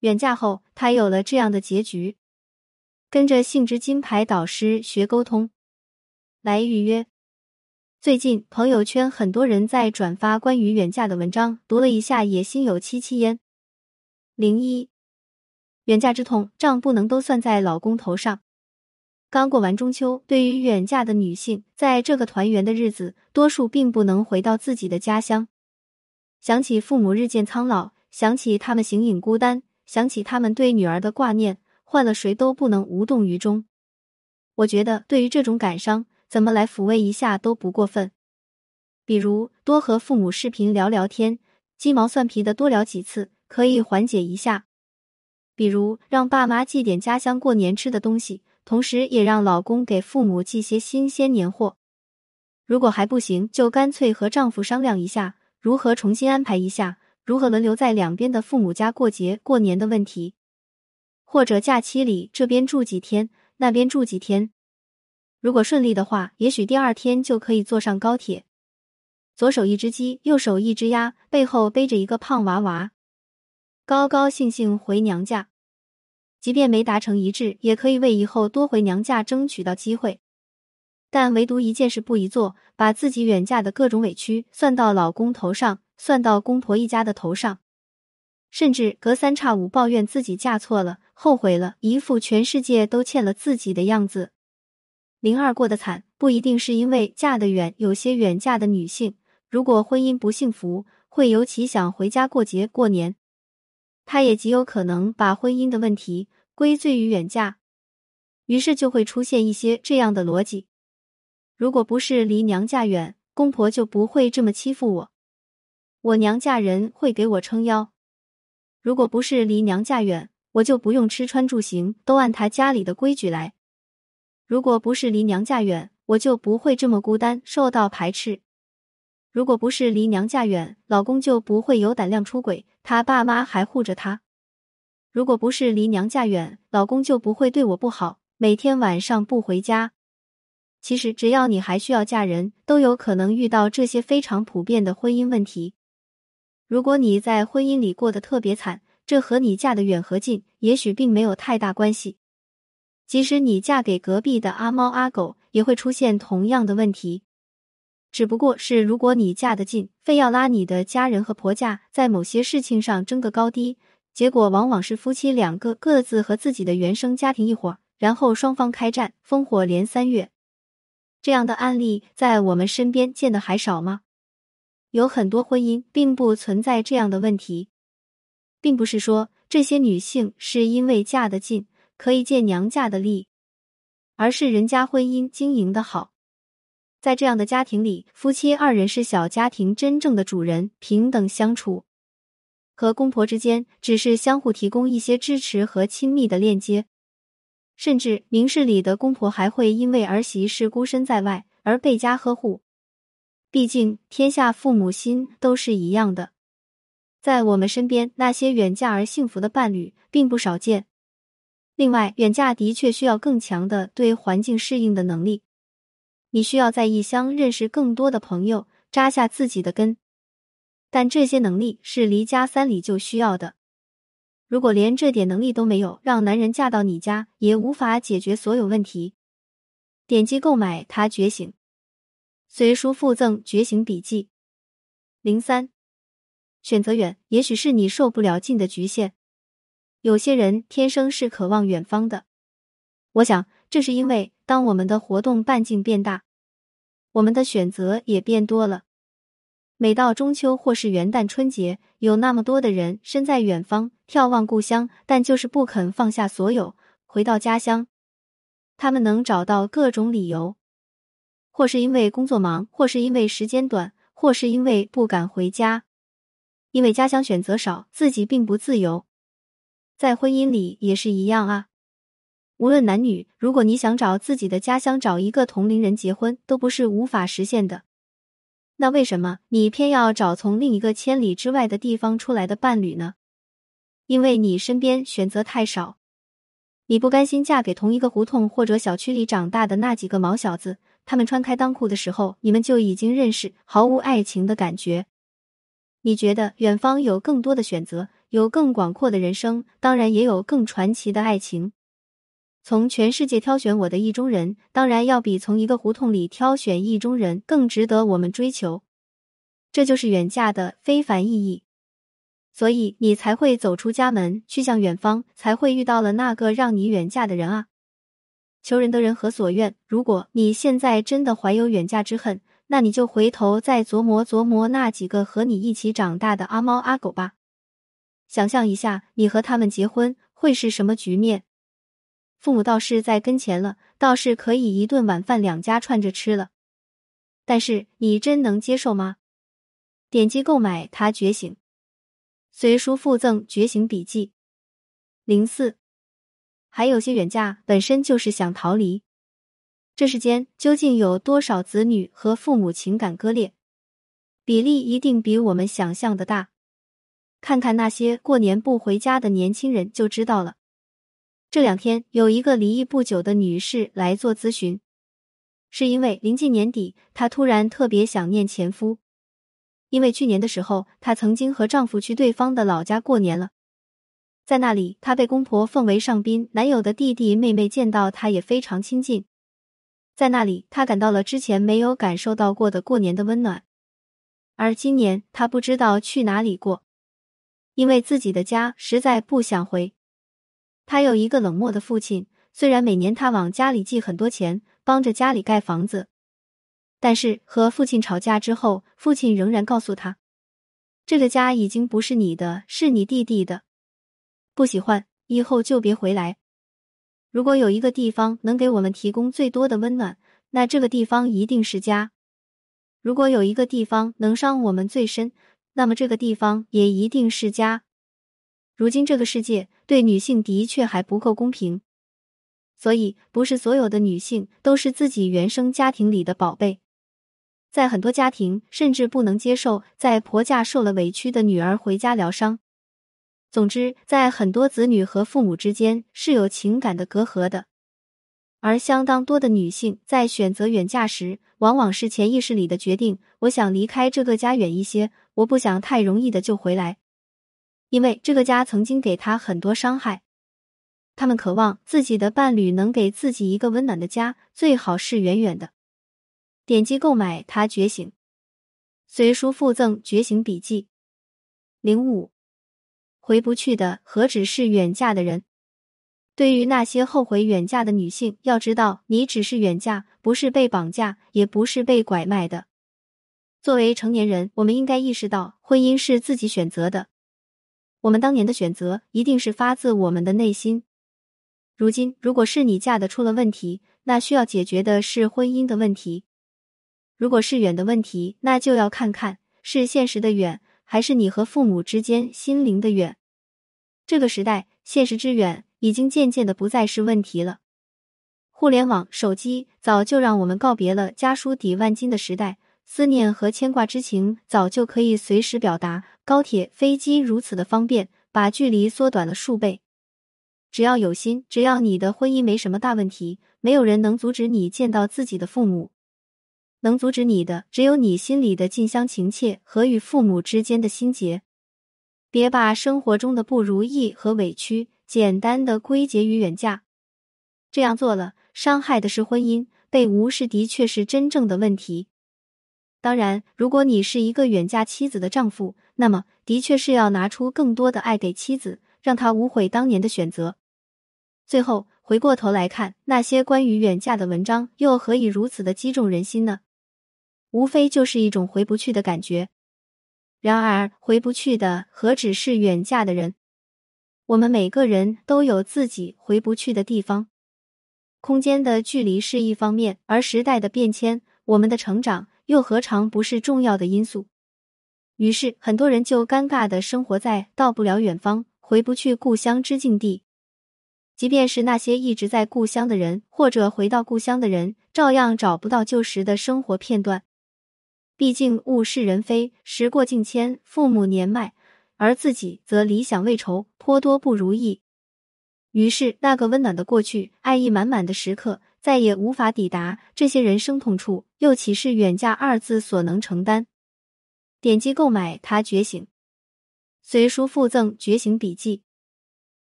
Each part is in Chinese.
远嫁后，他有了这样的结局：跟着性之金牌导师学沟通，来预约。最近朋友圈很多人在转发关于远嫁的文章，读了一下也心有戚戚焉。零一，远嫁之痛，账不能都算在老公头上。刚过完中秋，对于远嫁的女性，在这个团圆的日子，多数并不能回到自己的家乡。想起父母日渐苍老，想起他们形影孤单，想起他们对女儿的挂念，换了谁都不能无动于衷。我觉得，对于这种感伤，怎么来抚慰一下都不过分。比如，多和父母视频聊聊天，鸡毛蒜皮的多聊几次。可以缓解一下，比如让爸妈寄点家乡过年吃的东西，同时也让老公给父母寄些新鲜年货。如果还不行，就干脆和丈夫商量一下，如何重新安排一下，如何轮流在两边的父母家过节过年的问题。或者假期里这边住几天，那边住几天。如果顺利的话，也许第二天就可以坐上高铁，左手一只鸡，右手一只鸭，背后背着一个胖娃娃。高高兴兴回娘家，即便没达成一致，也可以为以后多回娘家争取到机会。但唯独一件事不宜做，把自己远嫁的各种委屈算到老公头上，算到公婆一家的头上，甚至隔三差五抱怨自己嫁错了，后悔了，一副全世界都欠了自己的样子。零二过得惨，不一定是因为嫁得远，有些远嫁的女性，如果婚姻不幸福，会尤其想回家过节过年。他也极有可能把婚姻的问题归罪于远嫁，于是就会出现一些这样的逻辑：如果不是离娘家远，公婆就不会这么欺负我；我娘家人会给我撑腰；如果不是离娘家远，我就不用吃穿住行都按他家里的规矩来；如果不是离娘家远，我就不会这么孤单，受到排斥。如果不是离娘家远，老公就不会有胆量出轨，他爸妈还护着他；如果不是离娘家远，老公就不会对我不好，每天晚上不回家。其实，只要你还需要嫁人，都有可能遇到这些非常普遍的婚姻问题。如果你在婚姻里过得特别惨，这和你嫁的远和近也许并没有太大关系。即使你嫁给隔壁的阿猫阿狗，也会出现同样的问题。只不过是，如果你嫁得近，非要拉你的家人和婆家在某些事情上争个高低，结果往往是夫妻两个各自和自己的原生家庭一伙，然后双方开战，烽火连三月。这样的案例在我们身边见的还少吗？有很多婚姻并不存在这样的问题，并不是说这些女性是因为嫁得近可以借娘家的力，而是人家婚姻经营的好。在这样的家庭里，夫妻二人是小家庭真正的主人，平等相处，和公婆之间只是相互提供一些支持和亲密的链接，甚至明事理的公婆还会因为儿媳是孤身在外而倍加呵护。毕竟天下父母心都是一样的，在我们身边那些远嫁而幸福的伴侣并不少见。另外，远嫁的确需要更强的对环境适应的能力。你需要在异乡认识更多的朋友，扎下自己的根，但这些能力是离家三里就需要的。如果连这点能力都没有，让男人嫁到你家也无法解决所有问题。点击购买《他觉醒》，随书附赠觉醒笔记。零三，选择远，也许是你受不了近的局限。有些人天生是渴望远方的，我想这是因为。当我们的活动半径变大，我们的选择也变多了。每到中秋或是元旦、春节，有那么多的人身在远方，眺望故乡，但就是不肯放下所有，回到家乡。他们能找到各种理由，或是因为工作忙，或是因为时间短，或是因为不敢回家，因为家乡选择少，自己并不自由。在婚姻里也是一样啊。无论男女，如果你想找自己的家乡找一个同龄人结婚，都不是无法实现的。那为什么你偏要找从另一个千里之外的地方出来的伴侣呢？因为你身边选择太少，你不甘心嫁给同一个胡同或者小区里长大的那几个毛小子，他们穿开裆裤的时候，你们就已经认识，毫无爱情的感觉。你觉得远方有更多的选择，有更广阔的人生，当然也有更传奇的爱情。从全世界挑选我的意中人，当然要比从一个胡同里挑选意中人更值得我们追求。这就是远嫁的非凡意义。所以你才会走出家门，去向远方，才会遇到了那个让你远嫁的人啊！求人得人何所愿？如果你现在真的怀有远嫁之恨，那你就回头再琢磨琢磨那几个和你一起长大的阿猫阿狗吧。想象一下，你和他们结婚会是什么局面？父母倒是在跟前了，倒是可以一顿晚饭两家串着吃了。但是你真能接受吗？点击购买《他觉醒》。随书附赠觉醒笔记。零四，还有些远嫁本身就是想逃离。这世间究竟有多少子女和父母情感割裂？比例一定比我们想象的大。看看那些过年不回家的年轻人就知道了。这两天有一个离异不久的女士来做咨询，是因为临近年底，她突然特别想念前夫。因为去年的时候，她曾经和丈夫去对方的老家过年了，在那里，她被公婆奉为上宾，男友的弟弟妹妹见到她也非常亲近，在那里，她感到了之前没有感受到过的过年的温暖。而今年，她不知道去哪里过，因为自己的家实在不想回。她有一个冷漠的父亲，虽然每年他往家里寄很多钱，帮着家里盖房子。但是和父亲吵架之后，父亲仍然告诉他：“这个家已经不是你的，是你弟弟的。不喜欢，以后就别回来。如果有一个地方能给我们提供最多的温暖，那这个地方一定是家；如果有一个地方能伤我们最深，那么这个地方也一定是家。如今这个世界对女性的确还不够公平，所以不是所有的女性都是自己原生家庭里的宝贝。”在很多家庭，甚至不能接受在婆家受了委屈的女儿回家疗伤。总之，在很多子女和父母之间是有情感的隔阂的。而相当多的女性在选择远嫁时，往往是潜意识里的决定：我想离开这个家远一些，我不想太容易的就回来，因为这个家曾经给她很多伤害。他们渴望自己的伴侣能给自己一个温暖的家，最好是远远的。点击购买《他觉醒》，随书附赠觉醒笔记。零五，回不去的何止是远嫁的人？对于那些后悔远嫁的女性，要知道，你只是远嫁，不是被绑架，也不是被拐卖的。作为成年人，我们应该意识到，婚姻是自己选择的。我们当年的选择，一定是发自我们的内心。如今，如果是你嫁的出了问题，那需要解决的是婚姻的问题。如果是远的问题，那就要看看是现实的远，还是你和父母之间心灵的远。这个时代，现实之远已经渐渐的不再是问题了。互联网、手机早就让我们告别了家书抵万金的时代，思念和牵挂之情早就可以随时表达。高铁、飞机如此的方便，把距离缩短了数倍。只要有心，只要你的婚姻没什么大问题，没有人能阻止你见到自己的父母。能阻止你的，只有你心里的近乡情切和与父母之间的心结。别把生活中的不如意和委屈简单的归结于远嫁，这样做了，伤害的是婚姻，被无视的确是真正的问题。当然，如果你是一个远嫁妻子的丈夫，那么的确是要拿出更多的爱给妻子，让她无悔当年的选择。最后，回过头来看那些关于远嫁的文章，又何以如此的击中人心呢？无非就是一种回不去的感觉。然而，回不去的何止是远嫁的人？我们每个人都有自己回不去的地方。空间的距离是一方面，而时代的变迁，我们的成长又何尝不是重要的因素？于是，很多人就尴尬的生活在到不了远方、回不去故乡之境地。即便是那些一直在故乡的人，或者回到故乡的人，照样找不到旧时的生活片段。毕竟物是人非，时过境迁，父母年迈，而自己则理想未酬，颇多不如意。于是，那个温暖的过去，爱意满满的时刻，再也无法抵达这些人生痛处，又岂是远嫁二字所能承担？点击购买《他觉醒》，随书附赠觉醒笔记。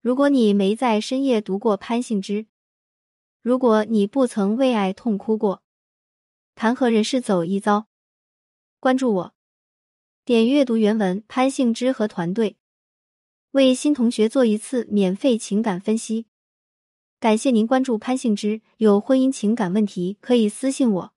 如果你没在深夜读过潘幸之，如果你不曾为爱痛哭过，谈何人世走一遭？关注我，点阅读原文。潘幸之和团队为新同学做一次免费情感分析。感谢您关注潘幸之，有婚姻情感问题可以私信我。